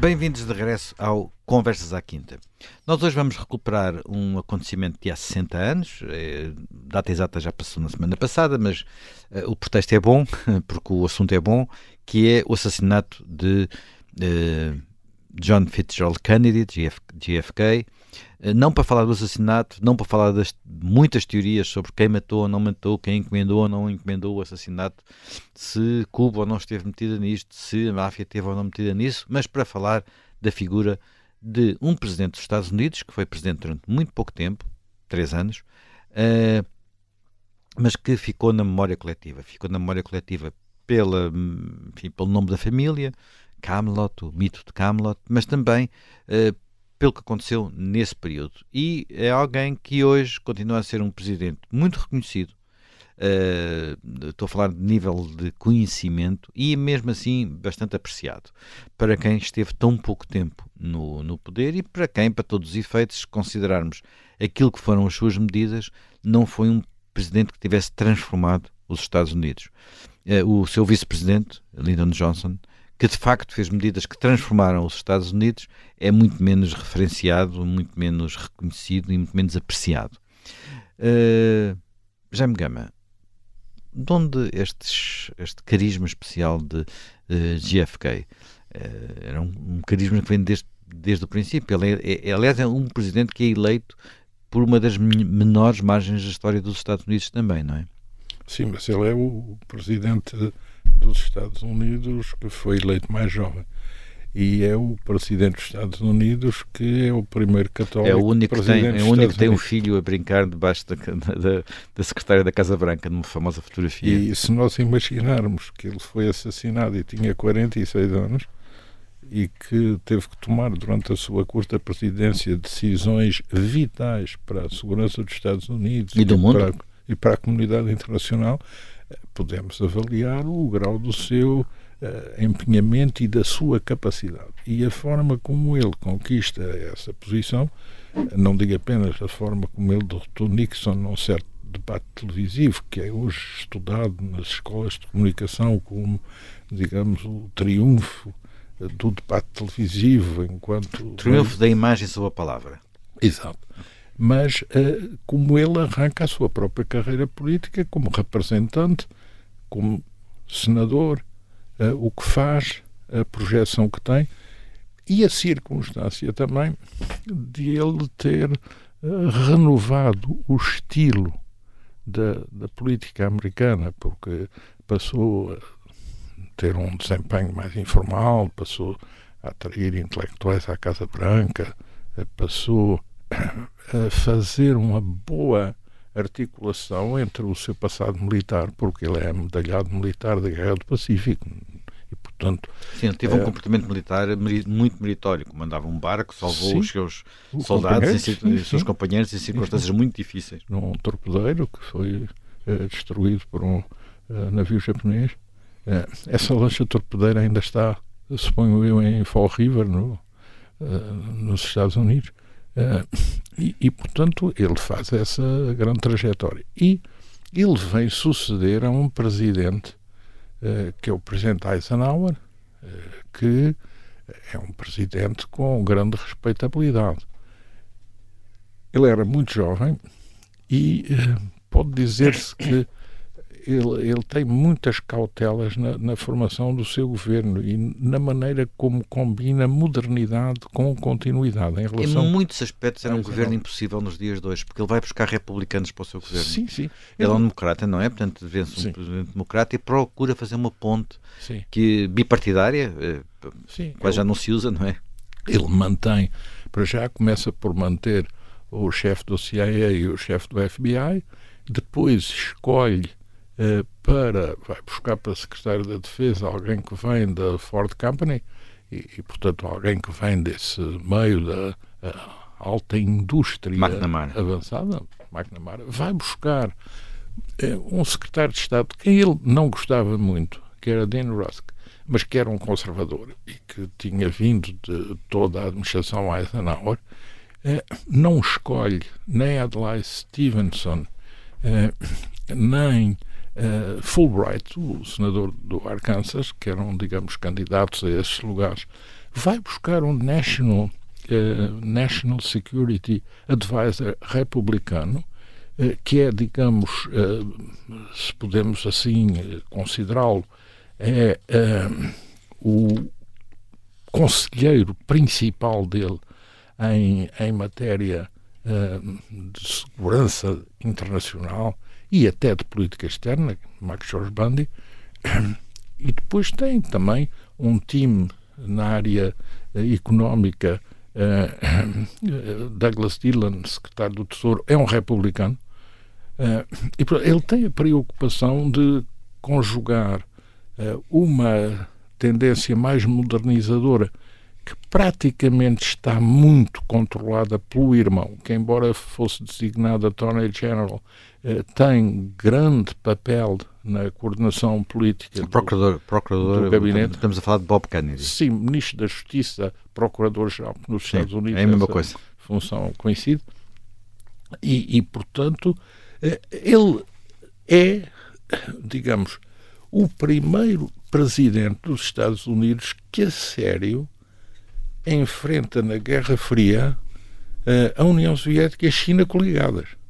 Bem-vindos de regresso ao Conversas à Quinta. Nós hoje vamos recuperar um acontecimento de há 60 anos, é, data exata já passou na semana passada, mas uh, o pretexto é bom, porque o assunto é bom, que é o assassinato de uh, John Fitzgerald Kennedy, eh, não para falar do assassinato, não para falar das muitas teorias sobre quem matou ou não matou, quem encomendou ou não encomendou o assassinato, se Cuba ou não esteve metida nisto, se a máfia esteve ou não metida nisso, mas para falar da figura de um presidente dos Estados Unidos, que foi presidente durante muito pouco tempo, três anos, uh, mas que ficou na memória coletiva. Ficou na memória coletiva pela, enfim, pelo nome da família, Camelot, o mito de Camelot, mas também uh, pelo que aconteceu nesse período. E é alguém que hoje continua a ser um presidente muito reconhecido. Uh, estou a falar de nível de conhecimento e mesmo assim bastante apreciado para quem esteve tão pouco tempo no, no poder e para quem, para todos os efeitos, considerarmos aquilo que foram as suas medidas, não foi um presidente que tivesse transformado os Estados Unidos. Uh, o seu vice-presidente, Lyndon Johnson, que de facto fez medidas que transformaram os Estados Unidos, é muito menos referenciado, muito menos reconhecido e muito menos apreciado. Uh, Jaime Gama, de onde estes, este carisma especial de uh, eh, GFK? Uh, era um, um, carisma que vem desde, desde o princípio. Ele é, é, aliás, é um presidente que é eleito por uma das menores margens da história dos Estados Unidos também, não é? Sim, mas ele é o presidente dos Estados Unidos que foi eleito mais jovem. E é o presidente dos Estados Unidos que é o primeiro católico. É o único que tem, é o único que tem um filho a brincar debaixo da, da, da secretária da Casa Branca, numa famosa fotografia. E se nós imaginarmos que ele foi assassinado e tinha 46 anos e que teve que tomar durante a sua curta presidência decisões vitais para a segurança dos Estados Unidos e, do mundo. Para, e para a comunidade internacional, podemos avaliar o grau do seu uh, empenhamento e da sua capacidade. E a forma como ele conquista essa posição, não digo apenas a forma como ele derrotou Nixon num certo debate televisivo, que é hoje estudado nas escolas de comunicação como, digamos, o triunfo do debate televisivo enquanto... Triunfo da imagem sobre a palavra. Exato mas uh, como ele arranca a sua própria carreira política como representante como senador, uh, o que faz, a projeção que tem e a circunstância também de ele ter uh, renovado o estilo da, da política americana, porque passou a ter um desempenho mais informal, passou a atrair intelectuais à Casa Branca, passou a fazer uma boa articulação entre o seu passado militar, porque ele é medalhado militar da Guerra do Pacífico. E, portanto, Sim, teve um eh, comportamento militar muito meritório, comandava um barco, salvou sim, os seus soldados e seus companheiros em circunstâncias muito difíceis. Num torpedeiro que foi uh, destruído por um uh, navio japonês. Uh, essa lancha torpedeira ainda está, suponho eu, em Fall River, no, nos Estados Unidos. Uh, e, e, portanto, ele faz essa grande trajetória. E ele vem suceder a um presidente, uh, que é o presidente Eisenhower, uh, que é um presidente com grande respeitabilidade. Ele era muito jovem e pode dizer-se que ele, ele tem muitas cautelas na, na, formação do seu governo e na maneira como combina modernidade com continuidade. Em, relação em muitos aspectos era um governo impossível nos dias de hoje, porque ele vai buscar republicanos para o seu governo. Sim, sim. Ele é um democrata, não é? Portanto, vence um presidente democrata e procura fazer uma ponte sim. que bipartidária, eh, sim, quase já não se usa, não é? Ele mantém, para já começa por manter o chefe do CIA e o chefe do FBI, depois escolhe eh, para vai buscar para secretário da Defesa alguém que vem da Ford Company e, e portanto alguém que vem desse meio da uh, alta indústria McNamara. avançada, McNamara, vai buscar uh, um secretário de Estado que ele não gostava muito, que era Dean Rusk, mas que era um conservador e que tinha vindo de toda a administração Eisenhower, não escolhe nem Adlai Stevenson, nem uh, Fulbright, o senador do Arkansas, que eram, digamos, candidatos a esses lugares vai buscar um National, uh, National Security Advisor republicano, uh, que é, digamos, se podemos assim considerá-lo, é o conselheiro principal dele em, em matéria de segurança internacional e até de política externa, Max George Bundy, e depois tem também um time na área uh, económica. Uh, Douglas Dillon, secretário do Tesouro, é um republicano. Uh, e ele tem a preocupação de conjugar uma tendência mais modernizadora que praticamente está muito controlada pelo irmão, que embora fosse designado Attorney General, tem grande papel na coordenação política procurador, do, procurador, do gabinete. Estamos a falar de Bob Kennedy. Sim, ministro da Justiça, procurador-geral nos Sim, Estados Unidos. É a mesma coisa. Função coincide. E, e, portanto, eh, ele é, digamos, o primeiro presidente dos Estados Unidos que a sério enfrenta na Guerra Fria eh, a União Soviética e a China coligadas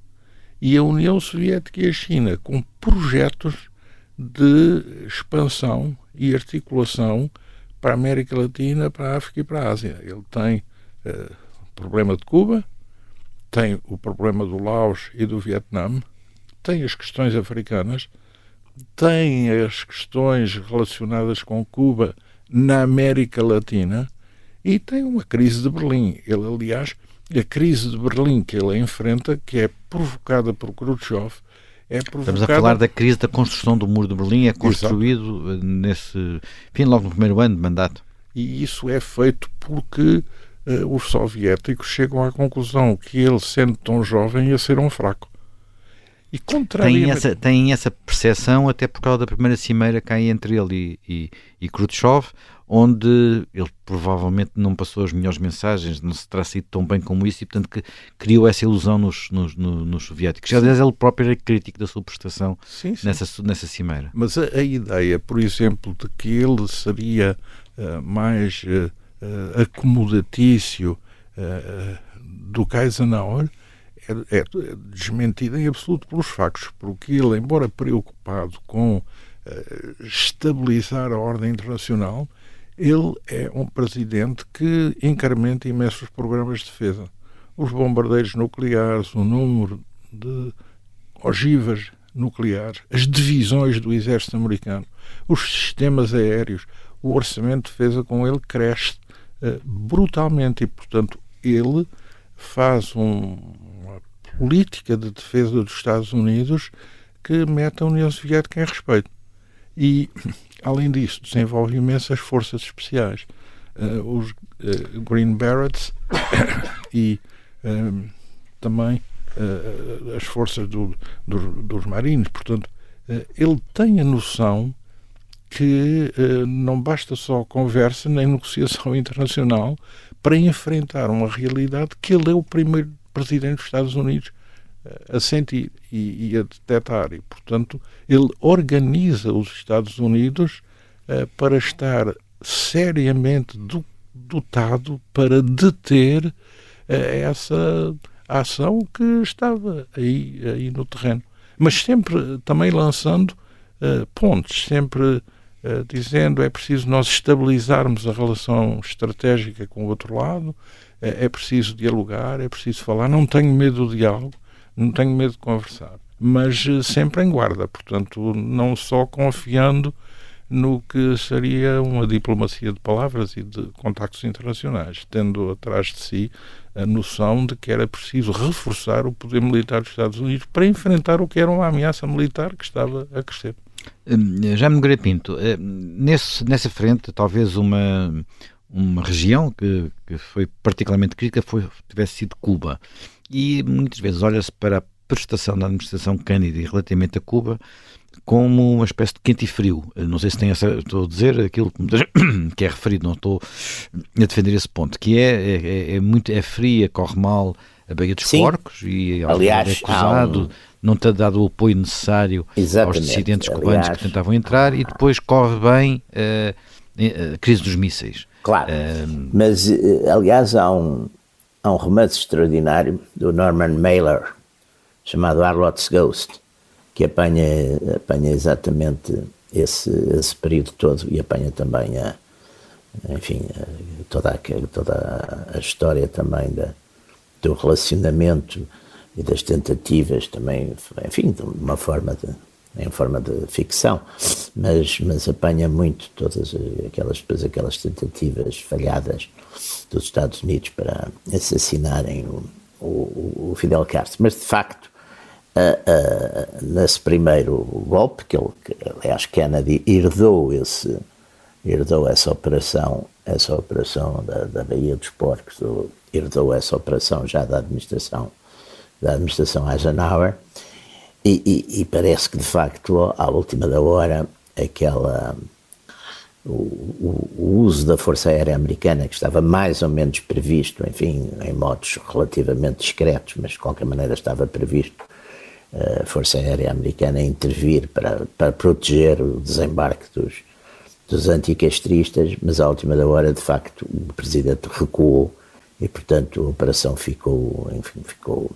e a União Soviética e a China com projetos de expansão e articulação para a América Latina, para a África e para a Ásia. Ele tem uh, o problema de Cuba, tem o problema do Laos e do Vietnã, tem as questões africanas, tem as questões relacionadas com Cuba na América Latina e tem uma crise de Berlim. Ele, aliás, a crise de Berlim que ele enfrenta, que é provocada por Khrushchev, é provocada... Estamos a falar da crise da construção do muro de Berlim, é construído Exato. Eh, nesse, enfim, logo no primeiro ano de mandato. E isso é feito porque uh, os soviéticos chegam à conclusão que ele, sendo tão jovem, ia ser um fraco. E contrariamente... tem, essa, tem essa percepção até por causa da primeira cimeira que há entre ele e, e, e Khrushchev, onde ele provavelmente não passou as melhores mensagens, não se terá sido tão bem como isso, e portanto que criou essa ilusão nos, nos, nos soviéticos. Aliás, ele próprio era crítico da sua prestação sim, sim. Nessa, nessa cimeira. Mas a, a, ideia, por exemplo, de que ele seria uh, mais uh, uh, acomodatício do que Eisenhower é, é, desmentida em absoluto pelos factos, porque ele, embora preocupado com estabilizar a ordem internacional, ele é um presidente que incrementa imensos programas de defesa. Os bombardeiros nucleares, o número de ogivas nucleares, as divisões do exército americano, os sistemas aéreos, o orçamento de defesa com ele cresce uh, brutalmente e, portanto, ele faz um, uma política de defesa dos Estados Unidos que mete a União Soviética em respeito. E Além disso, desenvolve imensas forças especiais. Uh, os uh, Green Berets e um, também uh, as forças do, do, dos marinhos. Portanto, ele tem a noção que não basta só conversa nem negociação internacional para enfrentar uma realidade que ele é o primeiro presidente dos Estados Unidos a sentir e, e a detectar. E, portanto, ele organiza os Estados Unidos uh, para estar seriamente do, dotado para deter uh, essa ação que estava aí, aí no terreno. Mas sempre também lançando uh, pontos, sempre dizendo é preciso nós estabilizarmos a relação estratégica com o outro lado, é preciso dialogar, é preciso falar. Não tenho medo do diálogo, não tenho medo de conversar, mas sempre em guarda, portanto, não só confiando no que seria uma diplomacia de palavras e de contactos internacionais, tendo atrás de si a noção de que era preciso reforçar o poder militar dos Estados Unidos para enfrentar o que era uma ameaça militar que estava a crescer. Hum, Já me Pinto, eh, nesse, nessa frente, talvez uma, uma região que, que foi particularmente crítica foi, tivesse sido Cuba. E muitas vezes olha-se para a prestação da administração Kennedy relativamente a Cuba como uma espécie de quente e frio. Não sei se tem essa. Estou a dizer aquilo que é referido, não estou a defender esse ponto, que é, é, é muito é fria, corre mal a Baía dos Sim. Porcos e aliás é acusado, um... não ter dado o apoio necessário Exatamente. aos dissidentes cubanos aliás... que tentavam entrar e depois corre bem. Uh, a crise dos mísseis. Claro, mas aliás há um, há um romance extraordinário do Norman Mailer chamado Arlotte's Ghost, que apanha, apanha exatamente esse, esse período todo e apanha também a, enfim, toda a, toda a história também da, do relacionamento e das tentativas também, enfim, de uma forma de, em forma de ficção, mas, mas apanha muito todas aquelas, depois aquelas tentativas falhadas dos Estados Unidos para assassinarem o, o, o Fidel Castro. Mas, de facto, nesse primeiro golpe, que ele, aliás, Kennedy herdou esse herdou essa operação, essa operação da, da Baía dos Porcos, herdou essa operação já da administração da administração Eisenhower e, e, e parece que de facto à última da hora aquela o, o, o, uso da Força Aérea Americana, que estava mais ou menos previsto, enfim, em modos relativamente discretos, mas de qualquer maneira estava previsto, a Força Aérea Americana intervir para, para proteger o desembarque dos, dos anticastristas, mas à última da hora, de facto, o presidente recuou e, portanto, a operação ficou, enfim, ficou...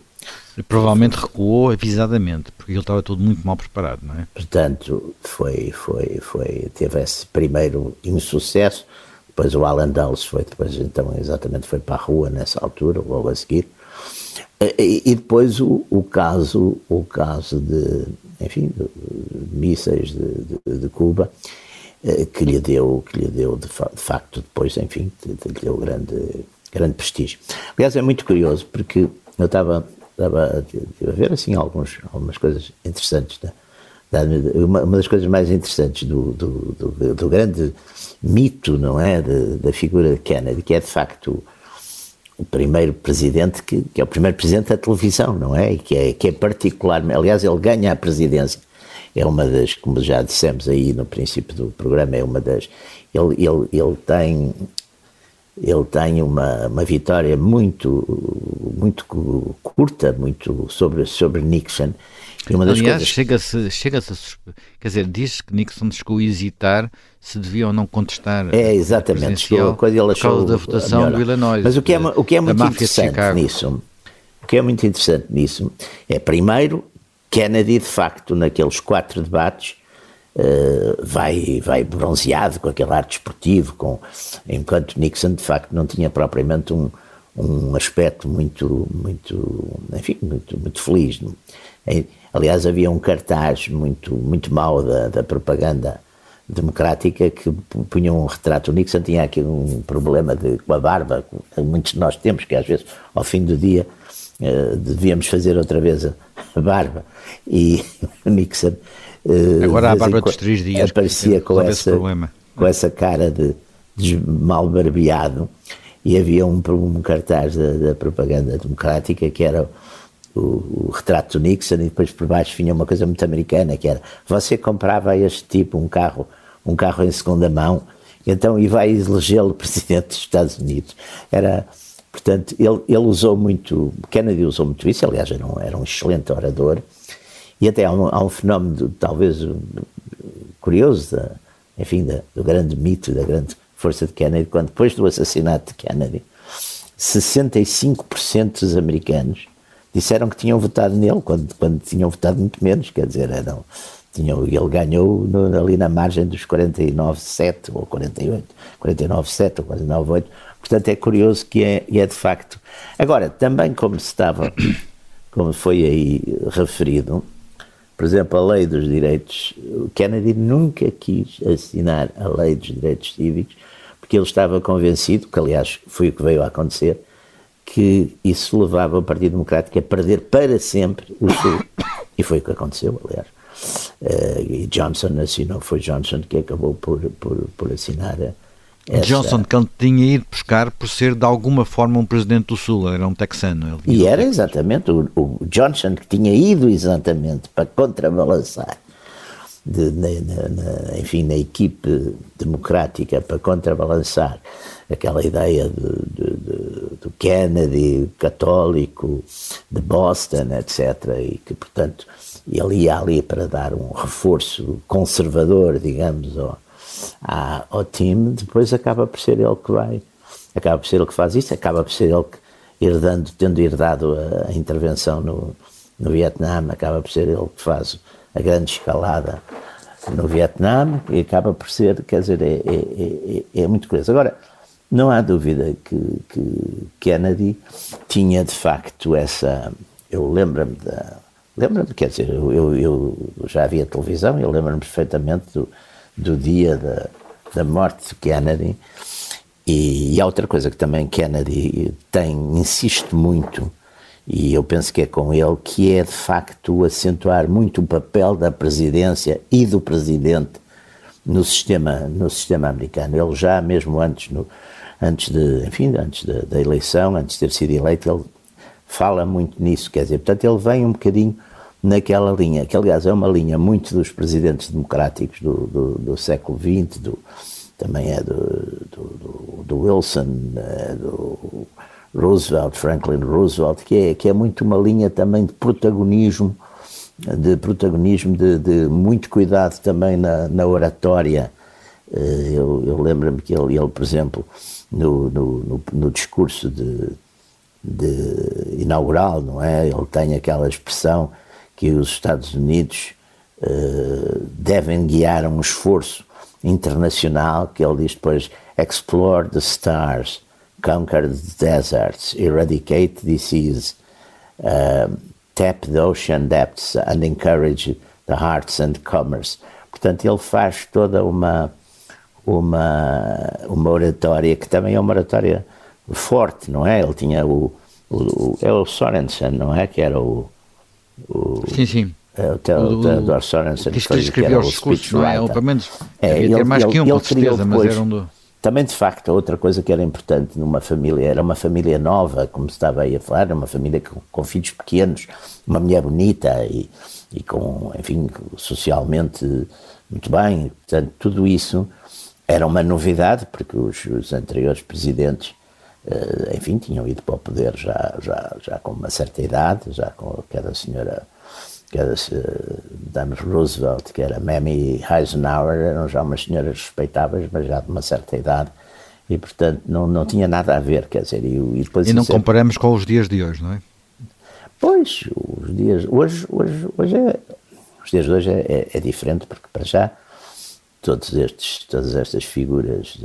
Provavelmente recuou avisadamente, porque ele estava tudo muito mal preparado, não é? Portanto, foi, foi, foi, teve esse primeiro insucesso, depois o Alan Dulles foi, depois então exatamente foi para a rua nessa altura, logo a seguir, e, e depois o, o, caso, o caso de, enfim, de, de mísseis de, de, de Cuba, eh, que lhe deu, que lhe deu de, fa de facto depois, enfim, lhe deu grande, grande prestígio. Aliás, é muito curioso porque eu estava, estava a ver assim alguns, algumas coisas interessantes da, uma, uma, das coisas mais interessantes do, do, do, do grande mito, não é, da figura de Kennedy, que é de facto o primeiro presidente que, que, é o primeiro presidente da televisão, não é? E que é, que é particularmente, aliás, ele ganha a presidência é uma das, como já dissemos aí no princípio do programa, é uma das. Ele, ele, ele tem. Ele tem uma, uma vitória muito, muito curta, muito sobre, sobre Nixon. E uma das Aliás, coisas... chega-se, chega-se a, quer dizer, diz que Nixon chegou a hesitar se devia ou não contestar. É, exatamente, quando ele achou por causa da votação do Illinois. Mas o que é, o que é muito interessante nisso, o que é muito interessante nisso é, primeiro, Kennedy, de facto, naqueles quatro debates, uh, vai, vai bronzeado com aquele ar desportivo, com, enquanto Nixon, de facto, não tinha propriamente um, um aspecto muito, muito, enfim, muito, muito feliz. Aliás, havia um cartaz muito, muito mau da, da propaganda democrática que punha um retrato. O Nixon tinha aqui um problema de, com a barba, que muitos de nós temos, que às vezes, ao fim do dia, uh, devíamos fazer outra vez a barba. E o Nixon. Uh, Agora a barba dos três dias. Aparecia com essa, com essa cara de, de mal barbeado. E havia um, um cartaz da, da, propaganda democrática que era o, o, retrato do Nixon e depois por baixo vinha uma coisa muito americana que era você comprava este tipo um carro um carro em segunda mão então e vai elegê-lo presidente dos Estados Unidos era Portanto, ele, ele usou muito, Kennedy usou muito isso, aliás, era um, era um excelente orador, e até há um, há um fenómeno, talvez curioso, da, enfim, do grande mito, da grande força de Kennedy, quando depois do assassinato de Kennedy, 65% dos americanos disseram que tinham votado nele, quando, quando tinham votado muito menos, quer dizer, eram, tinham, ele ganhou no, ali na margem dos 49,7 ou 48, 49,7 ou 49,8, Portanto, é curioso que é, é de facto. Agora, também como se estava, como foi aí referido, por exemplo, a lei dos direitos, o Kennedy nunca quis assinar a lei dos direitos cívicos, porque ele estava convencido, que aliás foi o que veio a acontecer, que isso levava o Partido Democrático a perder para sempre o Sul. E foi o que aconteceu, aliás. Uh, e Johnson assinou, foi Johnson que acabou por, por, por assinar a, essa... Johnson que ele tinha ido buscar por ser de alguma forma um presidente do Sul, era um texano. e era exatamente o, o, Johnson que tinha ido exatamente para contrabalançar, de, na, na, enfim, na equipe democrática para contrabalançar aquela ideia do Kennedy católico, de Boston, etc. E que, portanto, ele ia ali para dar um reforço conservador, digamos, ao, à, ao time, depois acaba por ser ele que vai, acaba por ser ele que faz isso, acaba por ser ele que herdando, tendo herdado a, a intervenção no, no Vietnã, acaba por ser ele que faz a grande escalada no Vietnã e acaba por ser, quer dizer, é, é, é, é muito curioso. Agora, não há dúvida que, que Kennedy tinha de facto essa. Eu lembro-me da. Lembro-me, quer dizer, eu, eu, já havia televisão, eu lembro-me perfeitamente do, do dia da, da morte de Kennedy. E, e há outra coisa que também Kennedy tem, insiste muito, e eu penso que é com ele, que é de facto acentuar muito o papel da presidência e do presidente no sistema, no sistema americano. Ele já, mesmo antes, no, antes de, enfim, antes de, da eleição, antes de ter sido eleito, ele fala muito nisso, quer dizer, portanto ele vem um bocadinho naquela linha, que aliás é uma linha muito dos presidentes democráticos do, do, do século XX, do, também é do, do, Wilson, é do Roosevelt, Franklin Roosevelt, que é, que é muito uma linha também de protagonismo, de protagonismo, de, de muito cuidado também na, na oratória. Eh, eu, eu lembro-me que ele, ele, por exemplo, no, no, no discurso de, de, inaugural, não é? Ele tem aquela expressão que os Estados Unidos uh, devem guiar um esforço internacional, que ele diz depois, explore the stars, conquer the deserts, eradicate disease, uh, tap the ocean depths and encourage the hearts and commerce. Portanto, ele faz toda uma uma, uma oratória que também é uma oratória forte, não é? Ele tinha o, o, o é o Sorensen, não é? Que era o, o sim, sim. É, o Theodore Sorensen que, que escreveu os discursos, não é? Ou pelo menos é, ele, ter mais ele, que um, com certeza, mas era um do... Também, de facto, outra coisa que era importante numa família, era uma família nova, como se estava aí a falar, uma família com, com filhos pequenos, uma mulher bonita e, e com, enfim, socialmente muito bem. Portanto, tudo isso era uma novidade, porque os, os anteriores presidentes, enfim, tinham ido para o poder já, já, já com uma certa idade, já com aquela senhora, aquela uh, Dame Roosevelt, que era Mamie Eisenhower, eram já umas senhoras respeitáveis, mas já de uma certa idade, e portanto não, não tinha nada a ver, quer dizer, e, e depois... E não comparamos com os dias de hoje, não é? Pois, os dias, hoje, hoje, hoje é, os dias de hoje é, é, é diferente, porque para já todos estes, todas estas figuras,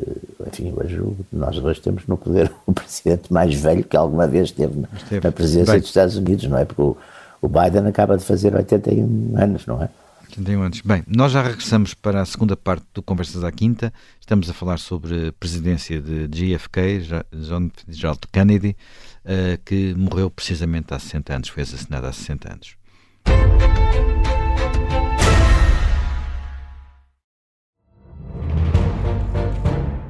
enfim, hoje nós dois temos no poder o presidente mais velho que alguma vez teve na, esteve. na presidência Bem, dos Estados Unidos, não é? Porque o, o, Biden acaba de fazer 81 anos, não é? 81 anos. Bem, nós já regressamos para a segunda parte do Conversas à Quinta. Estamos a falar sobre a presidência de JFK, John Fitzgerald Kennedy, uh, que morreu precisamente há 60 anos, foi assassinado há 60 anos.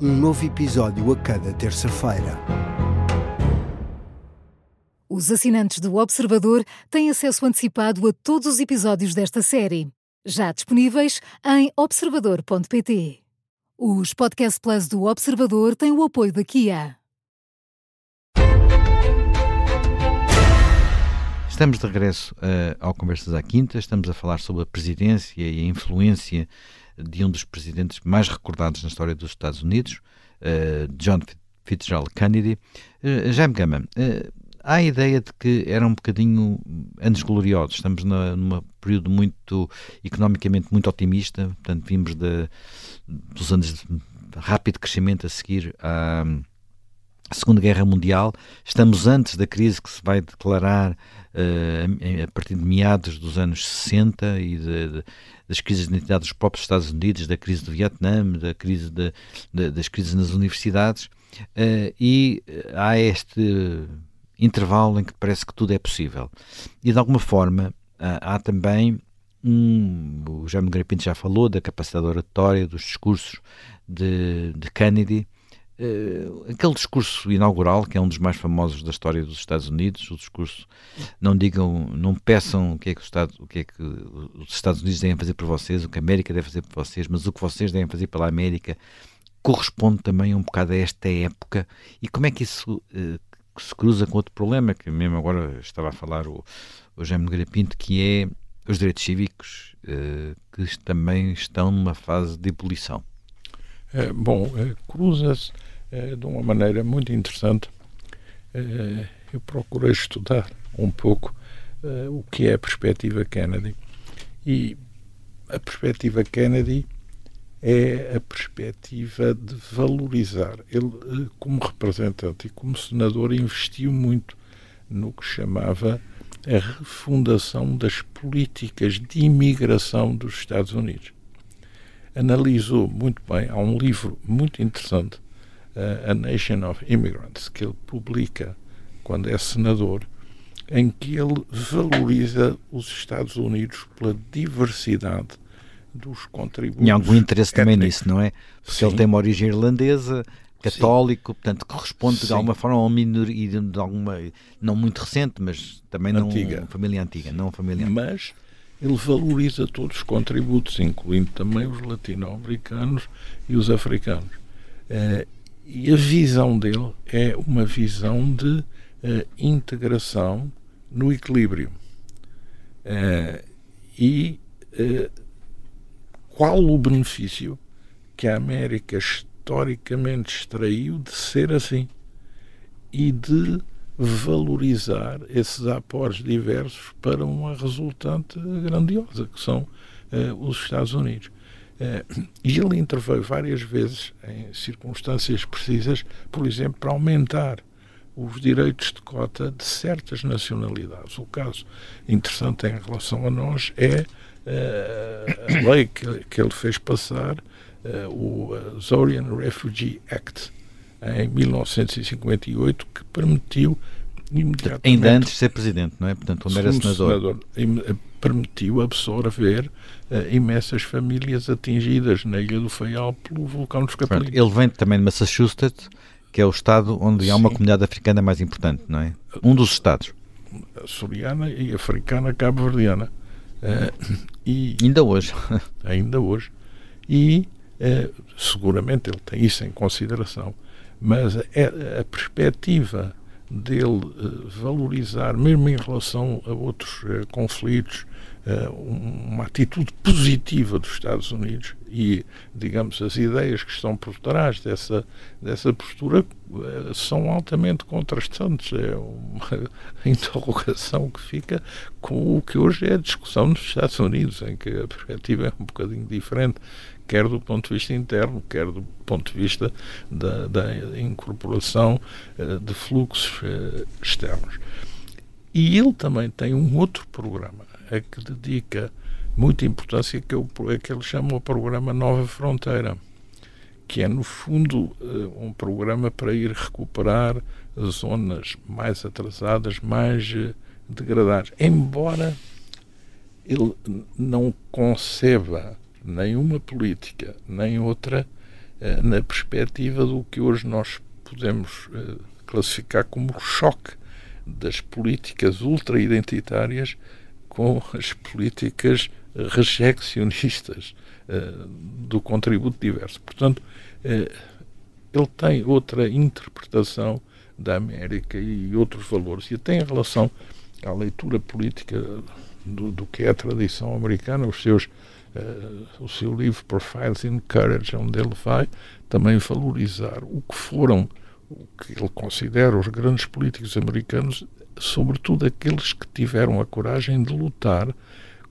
um novo episódio a cada terça-feira. Os assinantes do Observador têm acesso antecipado a todos os episódios desta série, já disponíveis em observador.pt. Os Podcast Plus do Observador têm o apoio da Kia. Estamos de regresso uh, ao Conversas à Quinta, estamos a falar sobre a presidência e a influência de um dos presidentes mais recordados na história dos Estados Unidos, uh, John Fitzgerald Kennedy. Uh, Jaime Gama, uh, há a ideia de que era um bocadinho anos gloriosos, estamos na, num período muito, economicamente muito otimista, portanto vimos de, dos anos de rápido crescimento a seguir à Segunda Guerra Mundial, estamos antes da crise que se vai declarar uh, a partir de meados dos anos 60 e de, de, das crises de identidade dos próprios Estados Unidos, da crise do Vietnã, da crise de, das crises nas universidades, uh, e há este intervalo em que parece que tudo é possível. E de alguma forma há também um, o Jaime Grapinto já falou da capacidade oratória, dos discursos de, de Kennedy. Uh, aquele discurso inaugural, que é um dos mais famosos da história dos Estados Unidos, o discurso não digam, não peçam o que é que, o Estado, o que, é que os Estados Unidos devem fazer por vocês, o que a América deve fazer por vocês, mas o que vocês devem fazer pela América corresponde também um bocado a esta época. E como é que isso uh, se cruza com outro problema, que mesmo agora estava a falar o, o Jaime Nogueira Pinto, que é os direitos cívicos, uh, que também estão numa fase de ebulição. É, bom, é, cruza-se de uma maneira muito interessante. eu procurei estudar um pouco o que é a perspectiva Kennedy. E a perspectiva Kennedy é a perspectiva de valorizar. Ele, como representante e como senador, investiu muito no que chamava a refundação das políticas de imigração dos Estados Unidos. Analisou muito bem, há um livro muito interessante, uh, A Nation of Immigrants, que ele publica quando é senador, em que ele valoriza os Estados Unidos pela diversidade dos contributos. E algum interesse também nisso, não é? Porque Sim. ele tem uma origem irlandesa, católico, Sim. portanto, que responde Sim. de alguma forma a uma minoria, de alguma, não muito recente, mas também antiga. não família antiga, não família Mas ele valoriza todos os contributos, incluindo também os latino-americanos e os africanos. Uh, e a visão dele é uma visão de uh, integração no equilíbrio. Uh, e qual o benefício que a América historicamente extraiu de ser assim e de valorizar esses aportes diversos para uma resultante grandiosa, que são uh, os Estados Unidos. Uh, e ele interveio várias vezes em circunstâncias precisas, por exemplo, para aumentar os direitos de cota de certas nacionalidades. O caso interessante em relação a nós é uh, a lei que, que ele fez passar uh, o Zorian Refugee Act em 1958 que permitiu imediatamente ainda antes de ser presidente, não é? Portanto, quando era senador, senador eh, permitiu absorver uh, imensas famílias atingidas na Ilha do Faial pelo vulcão dos Capelinos. Ele vem também de Massachusetts, que é o estado onde Sim. há uma comunidade africana mais importante, não é? Um dos estados. Açoriana e africana cabo-verdiana. Uh, e ainda hoje. ainda hoje. E é, seguramente ele tem isso em consideração, mas é a perspectiva dele uh, valorizar, mesmo em relação a outros uh, conflitos, uh, uma atitude positiva dos Estados Unidos e, digamos, as ideias que estão por trás dessa, dessa postura são altamente contrastantes. É uma interrogação que fica com o que hoje é a discussão nos Estados Unidos, em que a perspectiva é um bocadinho diferente quer do ponto de vista interno, quer do ponto de vista da, da incorporação uh, de fluxos uh, externos. E ele também tem um outro programa a que dedica muita importância, que é, o, que ele chama o programa Nova Fronteira, que é, no fundo, uh, um programa para ir recuperar zonas mais atrasadas, mais degradadas. Embora ele não conceba nenhuma política, nem outra, eh, na perspectiva do que hoje nós podemos eh, classificar como choque das políticas ultra-identitárias com as políticas rejeccionistas eh, do contributo diverso. Portanto, ele tem outra interpretação da América e outros valores. E até em relação à leitura política do, do que é a tradição americana, os seus uh, o seu livro Profiles in Courage, onde ele vai também valorizar o que foram, o que ele considera os grandes políticos americanos, sobretudo aqueles que tiveram a coragem de lutar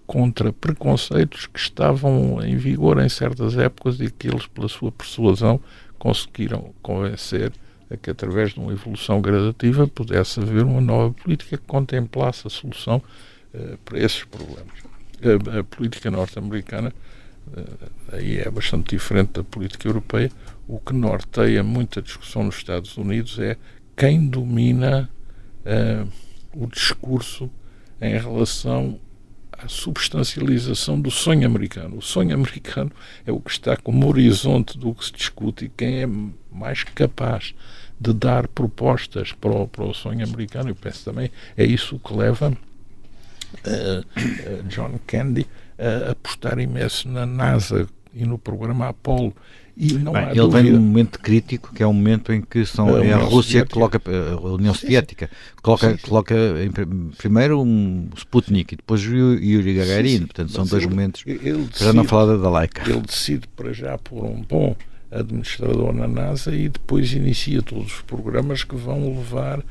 contra preconceitos que estavam em vigor em certas épocas e que eles, pela sua persuasão, conseguiram convencer a que, através de uma evolução gradativa, pudesse haver uma nova política que contemplasse a solução uh, para esses problemas a, a política norte-americana uh, aí é bastante diferente da política europeia. O que norteia muita discussão nos Estados Unidos é quem domina uh, o discurso em relação à substancialização do sonho americano. O sonho americano é o que está como horizonte do que se discute e quem é mais capaz de dar propostas para o, para o sonho americano, eu penso também, é isso que leva uh, uh, John Kennedy a apostar imenso na NASA e no programa Apollo e não Bem, ele dúvida. vem num momento crítico, que é o um momento em que são, a, é a Rússia que coloca, a União Soviética, coloca, sim, sim. coloca em, primeiro um Sputnik e depois Yuri Gagarin. Sim, Portanto, são dois ele, momentos. Ele decide, para não falar da Laika. Ele decide para já por um bom administrador na NASA e depois inicia todos os programas que vão levar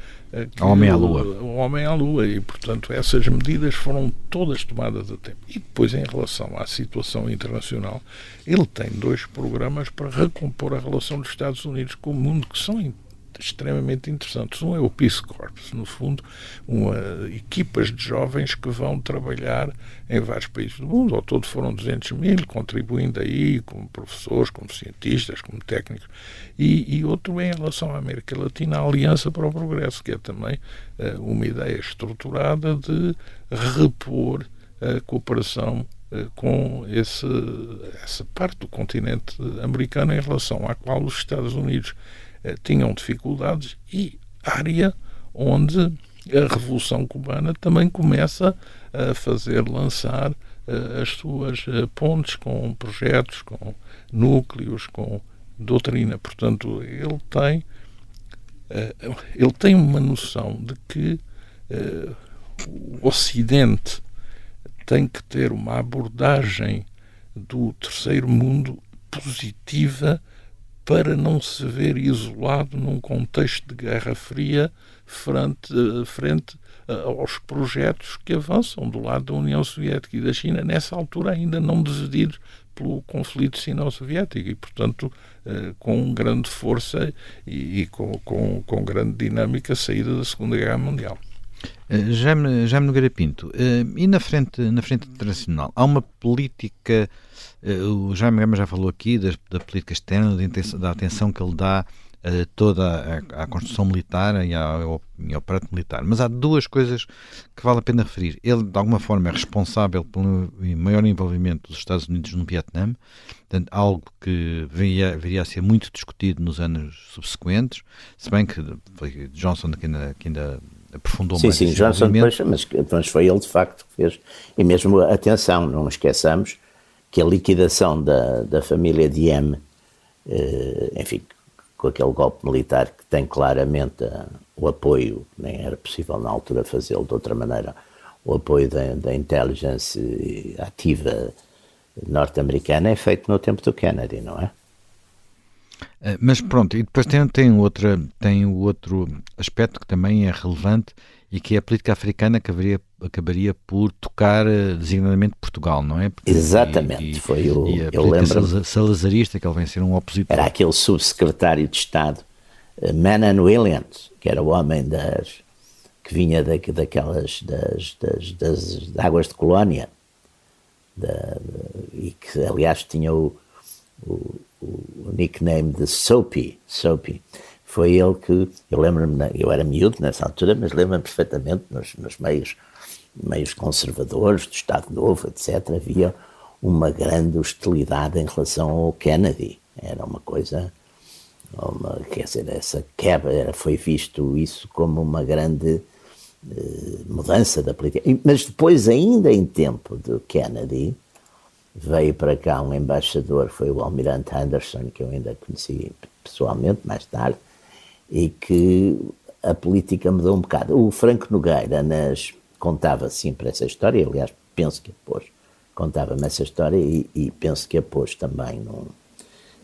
a homem à Lua. O homem à Lua e, portanto, essas medidas foram todas tomadas a tempo. E depois, em relação à situação internacional, ele tem dois programas para recompor a relação dos Estados Unidos com o mundo que são extremamente interessantes. Um é o Peace Corps, no fundo, uma, equipas de jovens que vão trabalhar em vários países do mundo. Ao todo foram 200 mil, contribuindo aí como professores, como cientistas, como técnicos. E, e outro é em relação à América Latina, a Aliança para o Progresso, que é também uh, uma ideia estruturada de repor a cooperação eh, com esse, essa parte do continente americano em relação à qual os Estados Unidos tinham dificuldades e área onde a Revolução Cubana também começa a fazer lançar uh, as suas uh, pontes com projetos, com núcleos, com doutrina. Portanto, ele tem, ele tem uma noção de que o Ocidente tem que ter uma abordagem do terceiro mundo positiva para não se ver isolado num contexto de Guerra Fria frente, frente aos projetos que avançam do lado da União Soviética e da China, nessa altura ainda não decididos pelo conflito sino-soviético e, portanto, eh, com grande força e, com, com, com grande dinâmica saída da Segunda Guerra Mundial. Jaime, Jaime Nogueira Pinto, e na frente, na frente internacional, há uma política eh, o Jaime Gama já falou aqui da, da política externa, da atenção que ele dá a toda a, a construção militar e ao, e ao aparato militar. Mas há duas coisas que vale a pena referir. Ele, de alguma forma, é responsável pelo maior envolvimento dos Estados Unidos no Vietnã, portanto, algo que viria, viria a ser muito discutido nos anos subsequentes, se bem que foi Johnson que ainda, que ainda aprofundou sim, mais Sim, sim, Johnson depois, mas, mas foi ele de facto que fez. E mesmo, atenção, não esqueçamos que a liquidação da, da família Diem, eh, enfim, com aquele golpe militar que tem claramente a, o apoio, nem era possível na altura fazê-lo de outra maneira, o apoio da, da intelligence ativa norte-americana é feito no tempo do Kennedy, não é? Eh, mas pronto, e depois tem, tem, outra, tem outro aspecto que também é relevante e que é a política africana que haveria, acabaria por tocar eh, designadamente Portugal, não é? Porque, Exatamente, e, foi o. E a eu lembro salazarista, que ele vem ser um opositor. Era aquele subsecretário de Estado, eh, Manan Williams, que era o homem das. que vinha da, daquelas. Das, das, das, águas de colónia, da, e que, aliás, tinha o, o, o nickname de Soapy. Soapy foi ele que, eu lembro-me, eu era miúdo nessa altura, mas lembro-me perfeitamente nos, nos, meios, meios conservadores, do Estado Novo, etc., havia uma grande hostilidade em relação ao Kennedy. Era uma coisa, uma, quer dizer, essa quebra, foi visto isso como uma grande eh, mudança da política. Mas depois, ainda em tempo do Kennedy, veio para cá um embaixador, foi o almirante Anderson, que eu ainda conheci pessoalmente mais tarde, e que a política mudou um bocado. O Franco Nogueira nas, contava sempre essa história, aliás, penso que a pôs, contava-me essa história e, e, penso que a pôs também num,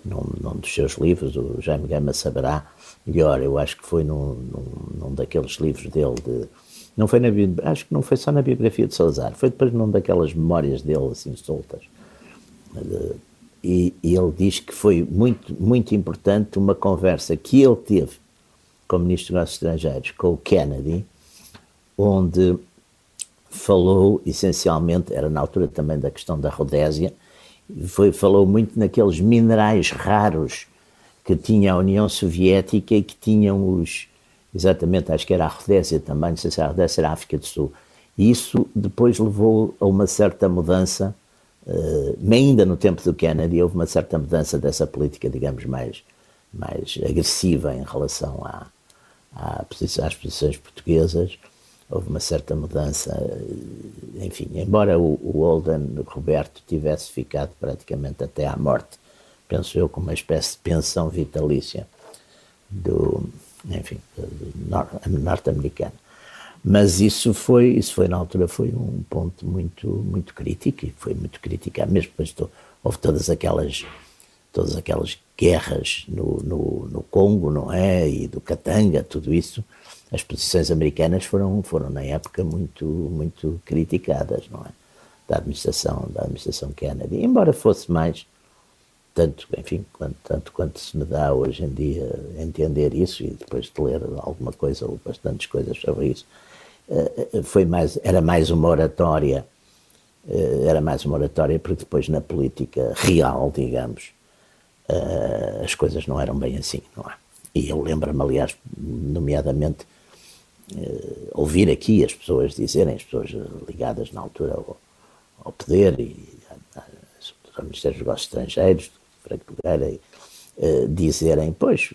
num, num, dos seus livros, o Jaime Gama saberá melhor, eu acho que foi num, num, num daqueles livros dele de, não foi na acho que não foi só na biografia de Salazar, foi depois num daquelas memórias dele assim soltas. E, e ele diz que foi muito, muito importante uma conversa que ele teve como Ministro dos Negócios Estrangeiros com o Kennedy, onde falou essencialmente, era na altura também da questão da Rodésia, foi, falou muito naqueles minerais raros que tinha a União Soviética e que tinham os, exatamente, acho que era a Rodésia também, não sei se a Rodésia, era a África do Sul, E isso depois levou a uma certa mudança, uh, ainda no tempo do Kennedy, houve uma certa mudança dessa política, digamos, mais, mais agressiva em relação à, à às posições portuguesas. Houve uma certa mudança, eh, enfim, embora o, o Holden Roberto tivesse ficado praticamente até à morte, penso eu, com uma espécie de pensão vitalícia do, enfim, norte-americano. Mas isso foi, isso foi na altura foi um ponto muito, muito crítico e foi muito criticado mesmo depois houve todas aquelas, todas aquelas guerras no, no, no Congo, não é, e do Katanga, tudo isso. As posições americanas foram, foram na época muito, muito criticadas, não é, da administração, da administração Kennedy. Embora fosse mais tanto, enfim, quanto, tanto quanto se me dá hoje em dia entender isso e depois de ler alguma coisa ou bastantes coisas sobre isso, eh, eh, foi mais, era mais uma oratória, eh, era mais uma oratória porque depois na política real, digamos, as coisas não eram bem assim, não é? E eu lembro-me, aliás, nomeadamente, ouvir aqui as pessoas dizerem, as pessoas ligadas na altura ao, ao poder e ao Ministério dos Negócios Estrangeiros, Franco Nogueira, dizerem, pois,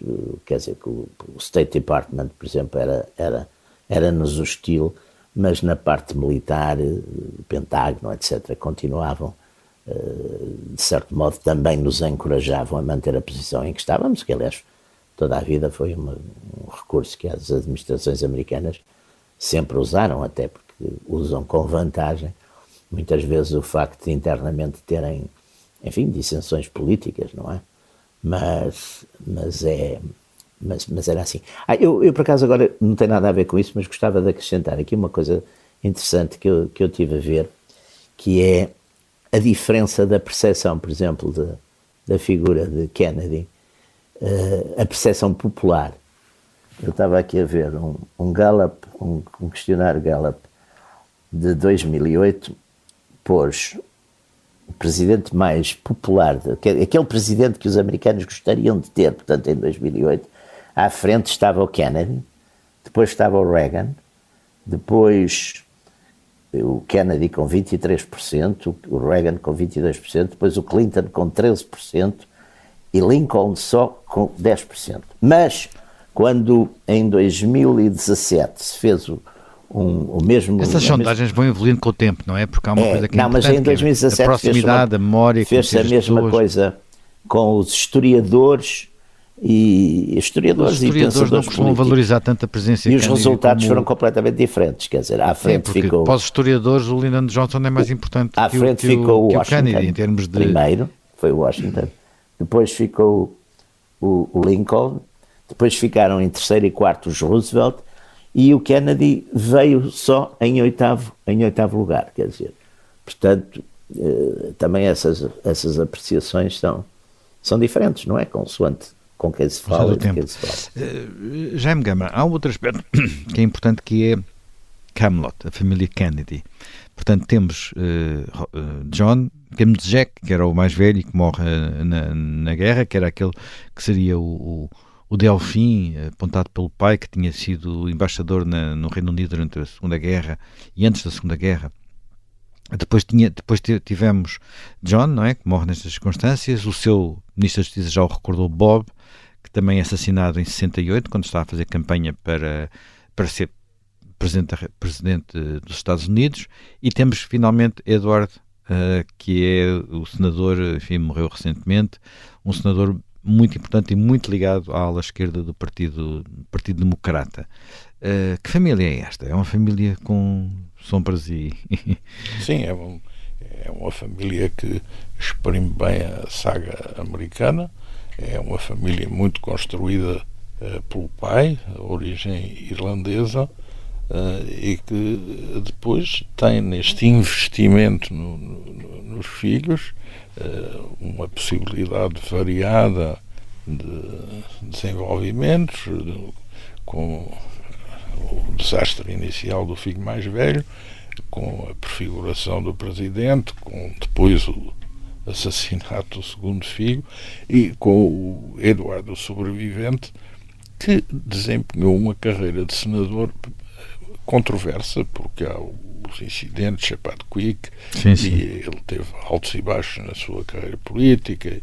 quer dizer, que o, o State Department, por exemplo, era, era era-nos hostil, mas na parte militar, Pentágono, etc., continuavam, eh, de certo modo, também nos encorajavam a manter a posição em que estávamos, que aliás toda a vida foi uma, um recurso que as administrações americanas sempre usaram, até porque usam com vantagem muitas vezes o facto de internamente terem, enfim, dissensões políticas, não é? Mas, mas é, mas, mas era assim. Ah, eu, eu, por acaso, agora não tem nada a ver com isso, mas gostava de acrescentar aqui uma coisa interessante que eu, que eu tive a ver, que é a diferença da percepção, por exemplo, de, da figura de Kennedy, uh, a percepção popular. Eu estava aqui a ver um, um Gallup, um, um questionário Gallup de 2008, pôs o presidente mais popular, aquele presidente que os americanos gostariam de ter, portanto, em 2008, à frente estava o Kennedy, depois estava o Reagan, depois o Kennedy com 23%, o Reagan com 22%, depois o Clinton com 13% e Lincoln só com 10%. Mas quando em 2017 se fez o, um, o mesmo. Essas sondagens vão evoluindo com o tempo, não é? Porque há uma é, coisa que é Não, mas em 2017 é a proximidade, fez a memória. Fez-se a mesma pessoas. coisa com os historiadores e historiadores, os historiadores não costumam valorizar tanta presença e os resultados como... foram completamente diferentes quer dizer à frente ficou para os historiadores o Lyndon Johnson é mais importante à que frente o, ficou o, Washington Kennedy em termos de primeiro foi o Washington depois ficou o, o Lincoln depois ficaram em terceiro e quarto os Roosevelt e o Kennedy veio só em oitavo em oitavo lugar quer dizer. Portanto eh, também essas essas apreciações são são diferentes não é? Consoante com quem se fala e de quem se fala. Uh, Jaime Gama, há outro aspecto que é importante que é Camelot, a família Kennedy. Portanto, temos uh, John, temos Jack, que era o mais velho que morre na, na guerra, que era aquele que seria o, o, o Delfim, apontado pelo pai, que tinha sido embaixador na, no Reino Unido durante a Segunda Guerra e antes da Segunda Guerra. Depois, tinha, depois tivemos John, não é? Que morre nestas circunstâncias. O seu ministro da Justiça já o recordou, Bob, que também é assassinado em 68, quando estava a fazer campanha para, para ser presidente, presidente dos Estados Unidos. E temos finalmente Edward, uh, que é o senador, enfim, morreu recentemente, um senador muito importante e muito ligado à ala esquerda do Partido, Partido Democrata. Uh, que família é esta? É uma família com sombras e. Sim, é, um, é uma família que exprime bem a saga americana, é uma família muito construída uh, pelo pai, origem irlandesa, uh, e que depois tem neste investimento no, no, nos filhos uh, uma possibilidade variada de desenvolvimentos, com o desastre inicial do filho mais velho, com a prefiguração do presidente, com depois o assassinato do segundo filho e com o Eduardo, sobrevivente, que desempenhou uma carreira de senador controversa, porque há os incidentes, Chapado Quick, sim, sim. e ele teve altos e baixos na sua carreira política.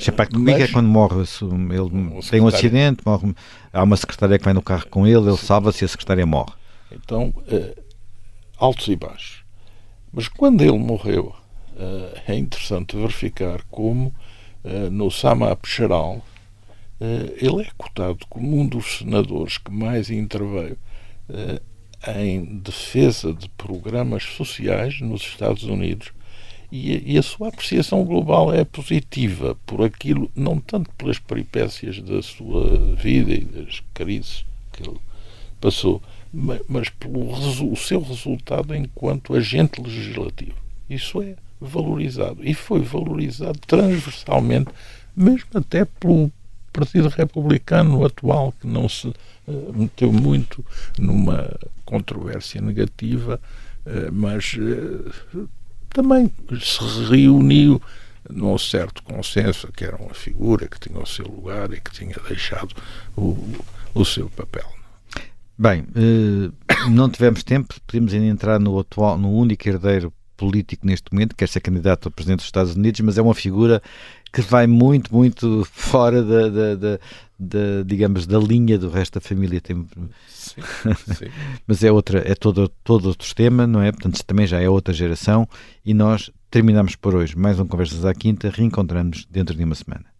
Chapado Quick é quando morre, ele tem um acidente, morre, há uma secretária que vai no carro com ele, ele salva-se e a secretária morre. Então, uh, altos e baixos. Mas quando ele morreu, uh, é interessante verificar como no Sama Pecharal ele é cotado como um dos senadores que mais interveio em defesa de programas sociais nos Estados Unidos e, a sua apreciação global é positiva por aquilo, não tanto pelas peripécias da sua vida e das crises que ele passou, mas, mas pelo o seu resultado enquanto agente legislativo. Isso é valorizado e foi valorizado transversalmente, mesmo até pelo Partido Republicano atual, que não se uh, meteu muito numa controvérsia negativa, uh, mas uh, também se reuniu num certo consenso que era uma figura que tinha o seu lugar e que tinha deixado o, o seu papel. Bem, não tivemos tempo, podemos ainda entrar no, atual, no único herdeiro político neste momento, que quer ser candidato a presidente dos Estados Unidos, mas é uma figura que vai muito, muito fora da, da, da, da digamos, da linha do resto da família. Tem... Sim, sim. Mas é outra, é todo, todo outro tema, não é? Portanto, também já é outra geração e nós terminamos por hoje mais um Conversas à Quinta, reencontramos dentro de uma semana.